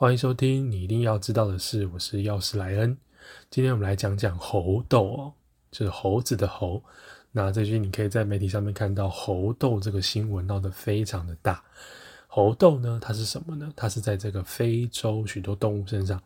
欢迎收听你一定要知道的事，我是药师莱恩。今天我们来讲讲猴痘哦，就是猴子的猴。那最近你可以在媒体上面看到猴痘这个新闻闹得非常的大。猴痘呢，它是什么呢？它是在这个非洲许多动物身上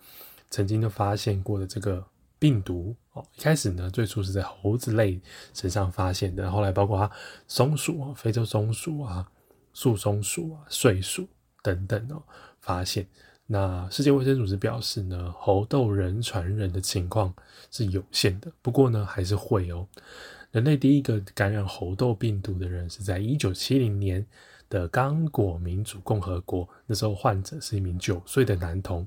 曾经都发现过的这个病毒哦。一开始呢，最初是在猴子类身上发现的，后来包括松鼠啊、非洲松鼠啊、树松鼠啊、睡鼠等等哦，发现。那世界卫生组织表示呢，猴痘人传人的情况是有限的，不过呢还是会哦。人类第一个感染猴痘病毒的人是在一九七零年的刚果民主共和国，那时候患者是一名九岁的男童。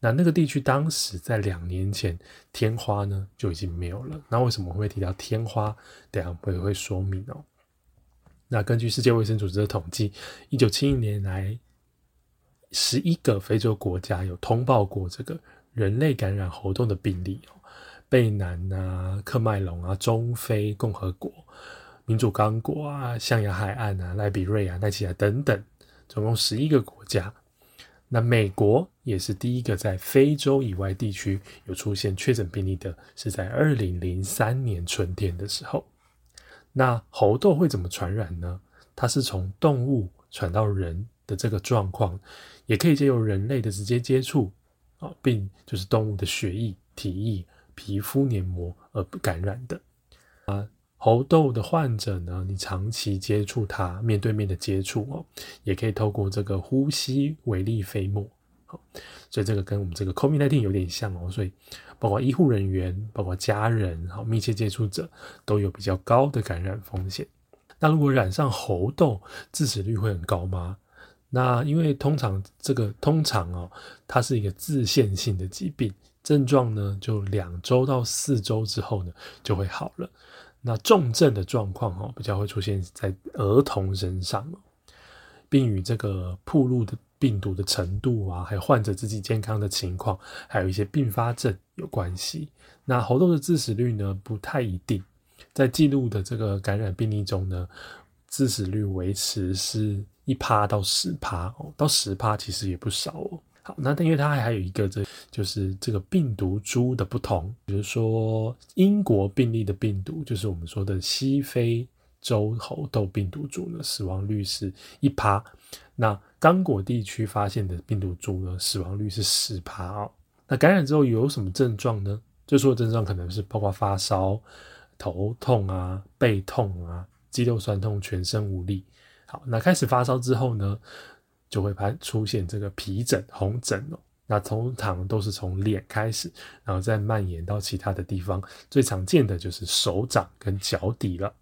那那个地区当时在两年前天花呢就已经没有了。那为什么会提到天花？等下会会说明哦。那根据世界卫生组织的统计，一九七零年来。十一个非洲国家有通报过这个人类感染猴痘的病例哦，贝南啊、克麦隆啊、中非共和国、民主刚果啊、象牙海岸啊、赖比瑞亚、奈奇亚等等，总共十一个国家。那美国也是第一个在非洲以外地区有出现确诊病例的，是在二零零三年春天的时候。那猴痘会怎么传染呢？它是从动物传到人。的这个状况，也可以借由人类的直接接触啊，并就是动物的血液、体液、皮肤黏膜而感染的啊。猴痘的患者呢，你长期接触它，面对面的接触哦，也可以透过这个呼吸微粒飞沫，好，所以这个跟我们这个 COVID-19 有点像哦。所以包括医护人员、包括家人、好密切接触者都有比较高的感染风险。那如果染上猴痘，致死率会很高吗？那因为通常这个通常哦，它是一个自限性的疾病，症状呢就两周到四周之后呢就会好了。那重症的状况哦，比较会出现在儿童身上，并与这个铺路的病毒的程度啊，还有患者自己健康的情况，还有一些并发症有关系。那猴痘的致死率呢不太一定，在记录的这个感染病例中呢，致死率维持是。一趴到十趴哦，到十趴其实也不少哦。好，那因为它还有一个这就是这个病毒株的不同，比如说英国病例的病毒，就是我们说的西非洲猴痘病毒株呢，死亡率是一趴。那刚果地区发现的病毒株呢，死亡率是十趴哦。那感染之后有什么症状呢？最初的症状可能是包括发烧、头痛啊、背痛啊、肌肉酸痛、全身无力。好，那开始发烧之后呢，就会发出现这个皮疹、红疹哦。那通常都是从脸开始，然后再蔓延到其他的地方。最常见的就是手掌跟脚底了。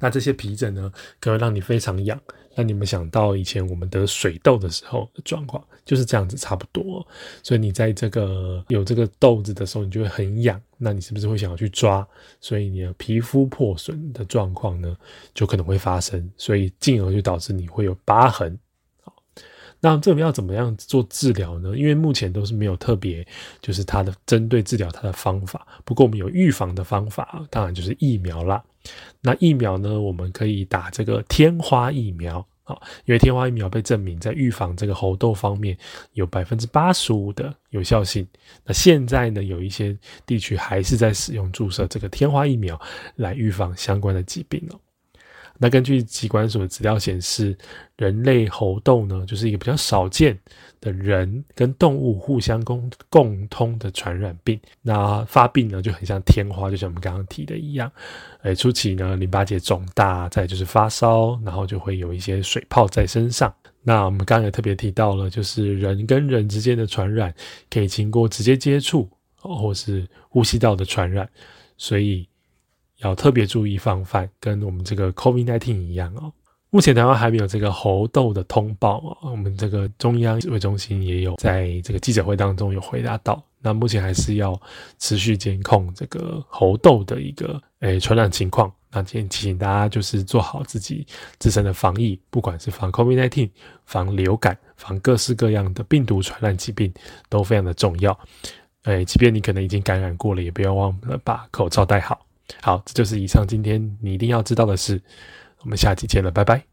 那这些皮疹呢，可能让你非常痒。那你们想到以前我们得水痘的时候的状况，就是这样子差不多。所以你在这个有这个痘子的时候，你就会很痒。那你是不是会想要去抓？所以你的皮肤破损的状况呢，就可能会发生。所以进而就导致你会有疤痕。好，那这个要怎么样做治疗呢？因为目前都是没有特别就是它的针对治疗它的方法。不过我们有预防的方法，当然就是疫苗啦。那疫苗呢？我们可以打这个天花疫苗啊，因为天花疫苗被证明在预防这个猴痘方面有百分之八十五的有效性。那现在呢，有一些地区还是在使用注射这个天花疫苗来预防相关的疾病哦。那根据疾管所的资料显示，人类猴痘呢，就是一个比较少见的人跟动物互相共共通的传染病。那发病呢，就很像天花，就像我们刚刚提的一样。哎，初期呢，淋巴结肿大，再就是发烧，然后就会有一些水泡在身上。那我们刚刚也特别提到了，就是人跟人之间的传染可以经过直接接触，或是呼吸道的传染，所以。要特别注意防范，跟我们这个 COVID-19 一样哦。目前台湾还没有这个猴痘的通报哦。我们这个中央指挥中心也有在这个记者会当中有回答到。那目前还是要持续监控这个猴痘的一个诶传染情况。那今天提醒大家就是做好自己自身的防疫，不管是防 COVID-19、防流感、防各式各样的病毒传染疾病，都非常的重要。诶，即便你可能已经感染过了，也不要忘了把口罩戴好。好，这就是以上今天你一定要知道的事。我们下期见了，拜拜。